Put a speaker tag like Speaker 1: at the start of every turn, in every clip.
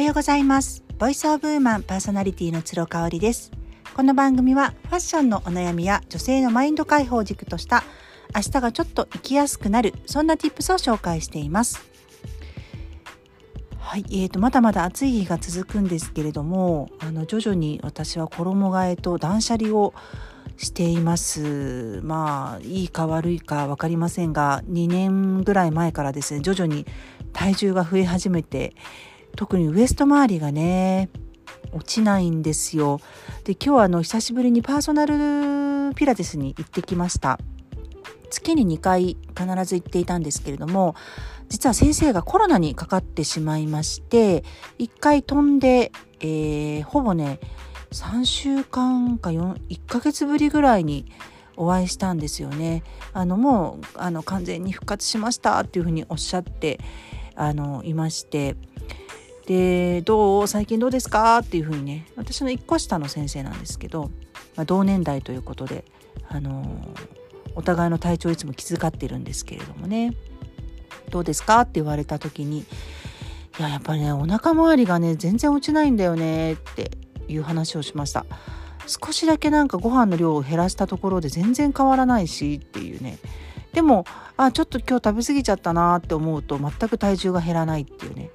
Speaker 1: はようございます。ボイスオブウーマンパーソナリティの鶴香織です。この番組はファッションのお悩みや女性のマインド解放軸とした明日がちょっと生きやすくなるそんな tips を紹介しています。はい、えーと、まだまだ暑い日が続くんですけれどもあの徐々に私は衣替えと断捨離をしています。まあいいか悪いか分かりませんが2年ぐらい前からですね徐々に体重が増え始めて特にウエスト周りがね落ちないんですよ。で今日はあの久しぶりにパーソナルピラティスに行ってきました。月に2回必ず行っていたんですけれども実は先生がコロナにかかってしまいまして1回飛んで、えー、ほぼね3週間か1ヶ月ぶりぐらいにお会いしたんですよね。あのもうあの完全に復活しましたっていうふうにおっしゃってあのいまして。でどう？最近どうですか？っていうふうにね私の1個下の先生なんですけど、まあ、同年代ということであのお互いの体調いつも気遣ってるんですけれどもね。どうですか？って言われた時にいややっぱりねお腹周りがね全然落ちないんだよねっていう話をしました。少しだけなんかご飯の量を減らしたところで全然変わらないしっていうね。でもあちょっと今日食べ過ぎちゃったなって思うと全く体重が減らないっていうね。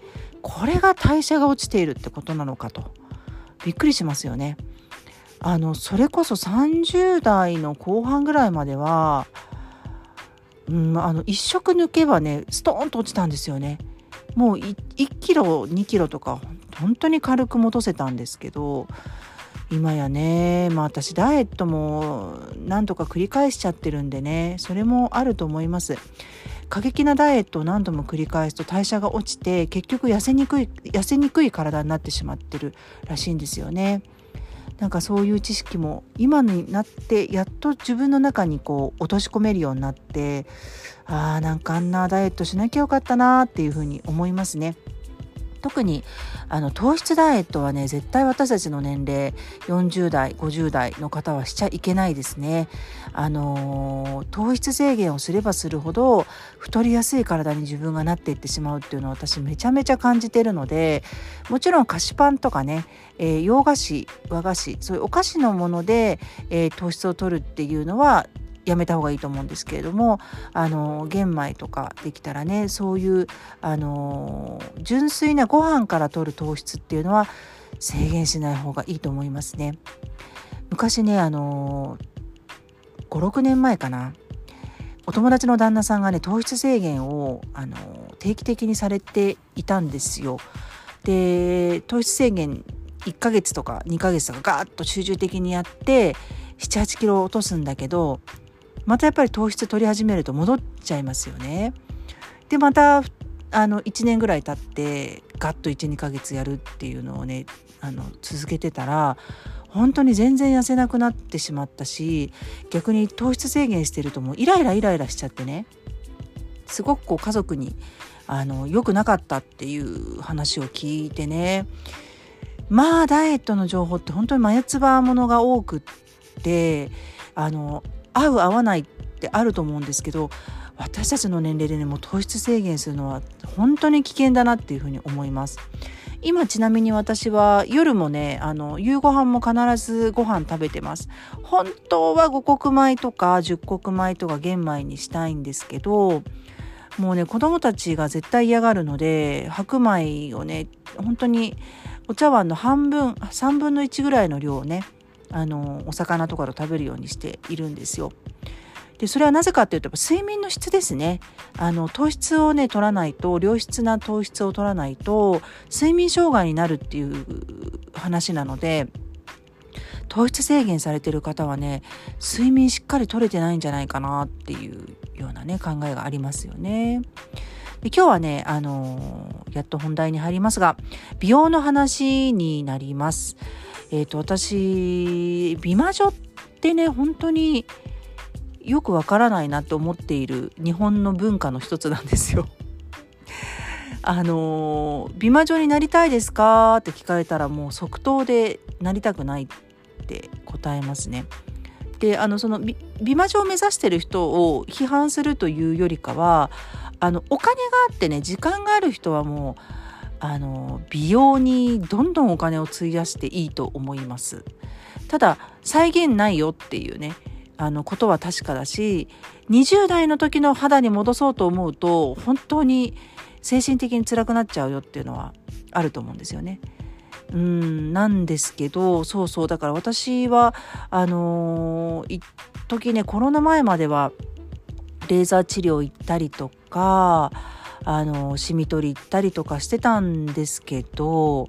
Speaker 1: これが代謝が落ちているってことなのかと。びっくりしますよね。あのそれこそ30代の後半ぐらいまでは、うん、あの1食抜けばねストーンと落ちたんですよね。もう 1, 1キロ2キロとか本当に軽く戻せたんですけど今やねまあ私ダイエットも何とか繰り返しちゃってるんでねそれもあると思います。過激なダイエットを何度も繰り返すと代謝が落ちて結局痩せにくい痩せにくい体になってしまってるらしいんですよねなんかそういう知識も今になってやっと自分の中にこう落とし込めるようになってあーなんかあんなダイエットしなきゃよかったなっていうふうに思いますね。特にあの糖質ダイエットはね絶対私たちの年齢40代50代の方はしちゃいけないですね。あの糖質制限をすればするほど太りやすい体に自分がなっていってしまうっていうのは私めちゃめちゃ感じてるのでもちろん菓子パンとかね、えー、洋菓子和菓子そういうお菓子のもので、えー、糖質を取るっていうのはやめた方がいいと思うんですけれどもあの玄米とかできたらねそういうあの純粋なご飯から取る糖質っていうのは制限しない方がいいと思いますね。昔ねあの56年前かなお友達の旦那さんがね糖質制限をあの定期的にされていたんですよ。で糖質制限1ヶ月とか2ヶ月とかガーッと集中的にやって78キロ落とすんだけどまたやっぱり糖質取り始めると戻っちゃいますよね。でまたあの1年ぐらい経ってガッと12ヶ月やるっていうのをねあの続けてたら本当に全然痩せなくなってしまったし逆に糖質制限してるともうイライライライラしちゃってねすごくこう家族にあの良くなかったっていう話を聞いてねまあダイエットの情報って本当に眉唾ものが多くってあの合う合わないってあると思うんですけど私たちの年齢でねもう糖質制限するのは本当に危険だなっていうふうに思います。今ちなみに私は夜もねあの夕ご飯も必ずご飯食べてます本当は五穀米とか十穀米とか玄米にしたいんですけどもうね子供たちが絶対嫌がるので白米をね本当にお茶碗の半分3分の1ぐらいの量をねあのお魚とかと食べるようにしているんですよ。でそれはなぜかっていうと睡眠の質ですねあの糖質をね取らないと良質な糖質を取らないと睡眠障害になるっていう話なので糖質制限されてる方はね睡眠しっかり取れてないんじゃないかなっていうようなね考えがありますよね。で今日はねあのやっと本題に入りますが美容の話になります。えっ、ー、と私美魔女ってね本当によくわからないなと思っている日本の文化の一つなんですよ。あの美魔女になりたいですかって聞かれたらもう即答でなりたくないって答えますね。であのその美魔女を目指してる人を批判するというよりかはあのお金があってね時間がある人はもうあの美容にどんどんお金を費やしていいと思いますただ再現ないよっていうねあのことは確かだし20代の時の肌に戻そうと思うと本当に精神的に辛くなっちゃうよっていうのはあると思うんですよね。うんなんですけどそうそうだから私はあのー、一時ねコロナ前まではレーザー治療行ったりとかあのシミ取り行ったりとかしてたんですけど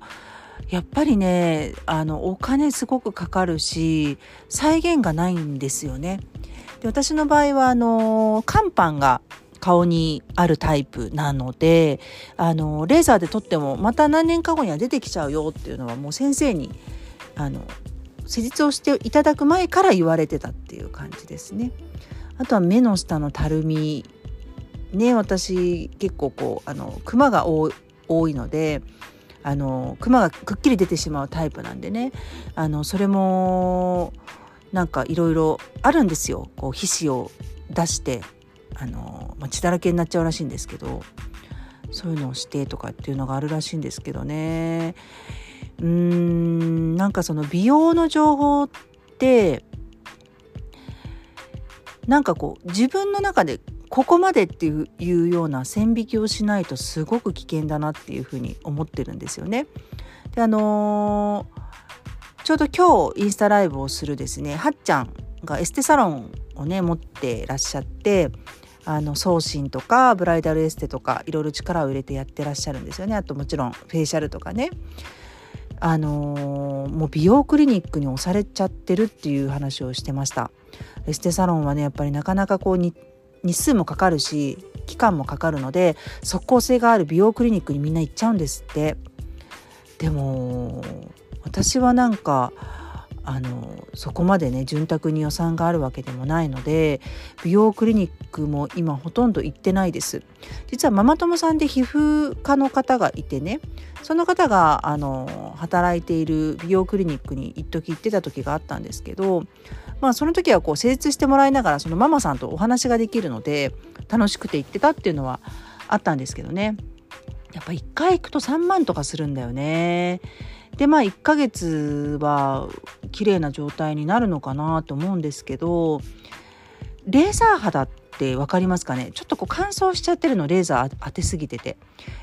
Speaker 1: やっぱりねあのお金すごくかかるし再現がないんですよね。で私の場合はあの肝斑が顔にあるタイプなのであのレーザーで撮ってもまた何年か後には出てきちゃうよっていうのはもう先生にあの施術をしていただく前から言われてたっていう感じですね。あとは目の下のたるみね私結構こうあのクマが多いのであのクマがくっきり出てしまうタイプなんでね。あのそれもなんかいろいろあるんですよ。こう皮脂を出してあの、まあ、血だらけになっちゃうらしいんですけどそういうのをしてとかっていうのがあるらしいんですけどね。うーんなんかその美容の情報ってなんかこう自分の中でここまでっていうような線引きをしないとすごく危険だなっていうふうに思ってるんですよね。であのー、ちょうど今日インスタライブをするですねはっちゃんがエステサロンをね持ってらっしゃってあの送信とかブライダルエステとかいろいろ力を入れてやってらっしゃるんですよねあともちろんフェイシャルとかね。あのー、もう美容クリニックに押されちゃってるっていう話をしてましたエステサロンはねやっぱりなかなかこう日数もかかるし期間もかかるので即効性がある美容クリニックにみんな行っちゃうんですって。でも私はなんかあのそこまでね潤沢に予算があるわけでもないので美容クリニックも今ほとんど行ってないです実はママ友さんで皮膚科の方がいてねその方があの働いている美容クリニックに一時行ってた時があったんですけどまあその時はこう施術してもらいながらそのママさんとお話ができるので楽しくて行ってたっていうのはあったんですけどねやっぱ1回行くと3万とかするんだよね。でまあ1ヶ月は綺麗な状態になるのかなと思うんですけどレーザー肌って分かりますかね？ちょっとこう乾燥しちゃってるのレーザー当てすぎてて。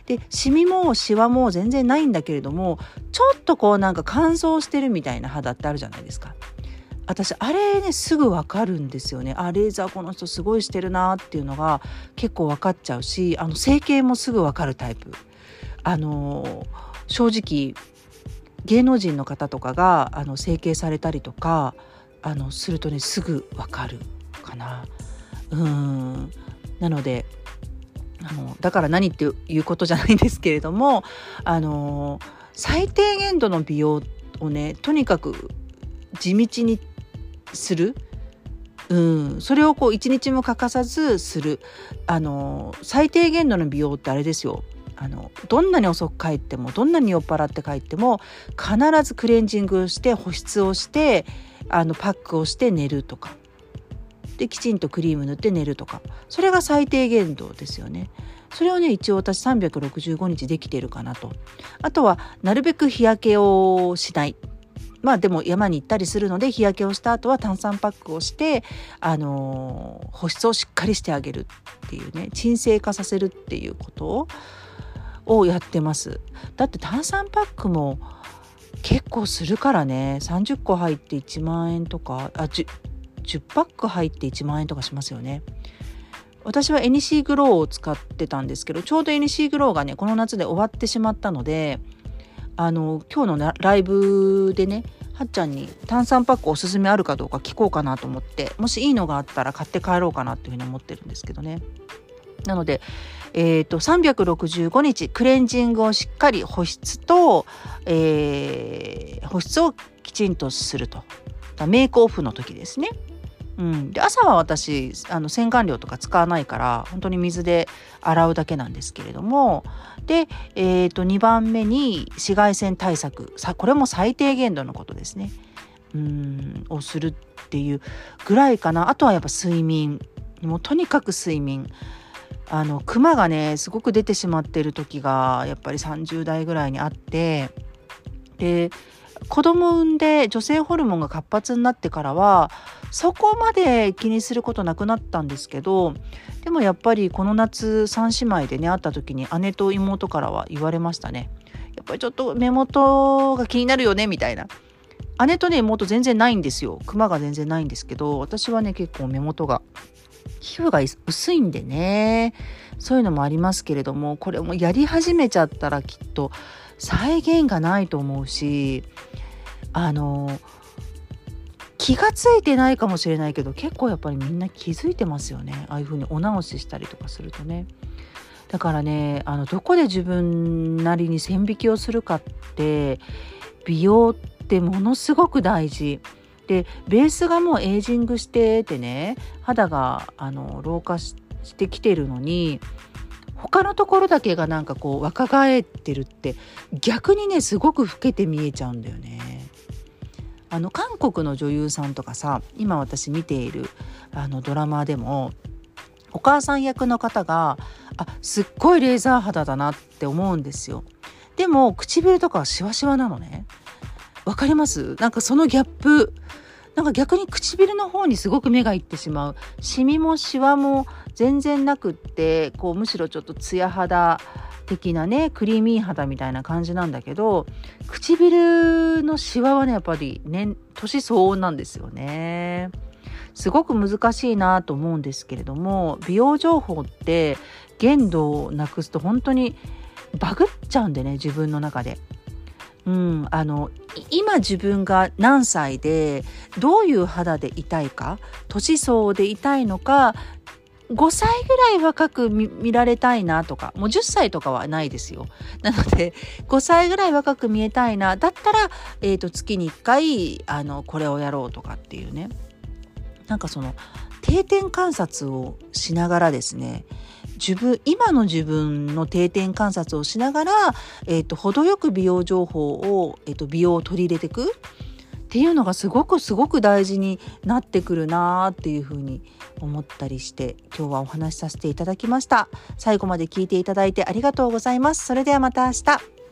Speaker 1: でシミもシワも全然ないんだけれどもちょっとこうなんか乾燥してるみたいな肌ってあるじゃないですか。私あれねすぐ分かるんですよね。あレーザーこの人すごいしてるなっていうのが結構分かっちゃうしあの整形もすぐ分かるタイプ。あの正直芸能人の方とかがあの整形されたりとかあのするとねすぐ分かるかな。うん。なのであのだから何っていうことじゃないんですけれどもあの最低限度の美容をねとにかく地道にする、うん、それをこう一日も欠かさずする。あの最低限度の美容ってあれですよ。あのどんなに遅く帰ってもどんなに酔っ払って帰っても必ずクレンジングして保湿をしてあのパックをして寝るとか。できちんとクリーム塗って寝るとか。それが最低限度ですよね。それをね一応私365日できてるかなと。あとはなるべく日焼けをしない。まあでも山に行ったりするので日焼けをした後は炭酸パックをして、あのー、保湿をしっかりしてあげるっていうね鎮静化させるっていうことををやってます。だって炭酸パックも結構するからね。30個入って1万円とかあ 10, 10パック入って1万円とかしますよね。私は NC グローを使ってたんですけどちょうど NC グローがねこの夏で終わってしまったのであの今日のライブでねはっちゃんに炭酸パックおすすめあるかどうか聞こうかなと思ってもしいいのがあったら買って帰ろうかなっていうふうに思ってるんですけどね。なので、えーと、365日クレンジングをしっかり保湿と、えー、保湿をきちんとすると。メイクオフの時ですね。うん、で朝は私あの洗顔料とか使わないから本当に水で洗うだけなんですけれども。で、えー、と2番目に紫外線対策。さこれも最低限度のことですね。うん。をするっていうぐらいかな。あとはやっぱ睡眠。もうとにかく睡眠。あのクマがねすごく出てしまっている時がやっぱり30代ぐらいにあってで子供産んで女性ホルモンが活発になってからはそこまで気にすることなくなったんですけどでもやっぱりこの夏3姉妹でね会った時に姉と妹からは言われましたね。やっぱりちょっと目元が気になるよねみたいな。姉とね妹全然ないんですよ。クマが全然ないんですけど私はね結構目元が皮膚が薄いんでねそういうのもありますけれどもこれもやり始めちゃったらきっと再現がないと思うしあの気が付いてないかもしれないけど結構やっぱりみんな気づいてますよねああいう風にお直ししたりとかするとね。だからねあのどこで自分なりに線引きをするかって美容ってものすごく大事。でベースがもうエイジングしててね肌があの老化してきてるのに他のところだけがなんかこう若返ってるって逆にねすごく老けて見えちゃうんだよね。あの韓国の女優さんとかさ今私見ているあのドラマでもお母さん役の方があすっごいレーザー肌だなって思うんですよ。でも唇とかはシワシワなのね。わかります？なんかそのギャップなんか逆に唇の方にすごく目がいってしまうシミもシワも全然なくってこうむしろちょっとツヤ肌的なねクリーミー肌みたいな感じなんだけど唇のシワはねやっぱり年年相応なんですよね。すごく難しいなと思うんですけれども美容情報って限度をなくすと本当にバグっちゃうんでね自分の中で。うん、あの今自分が何歳でどういう肌でいたいか年相でいたいのか5歳ぐらい若く見られたいなとかもう10歳とかはないですよ。なので5歳ぐらい若く見えたいなだったら、えーと、月に1回あのこれをやろうとかっていうね。なんかその定点観察をしながらですね自分今の自分の定点観察をしながら、えーと、程よく美容情報を、えーと、美容を取り入れていくっていうのがすごくすごく大事になってくるなーっていうふうに思ったりして今日はお話しさせていただきました。最後まで聞いていただいてありがとうございます。それではまた明日。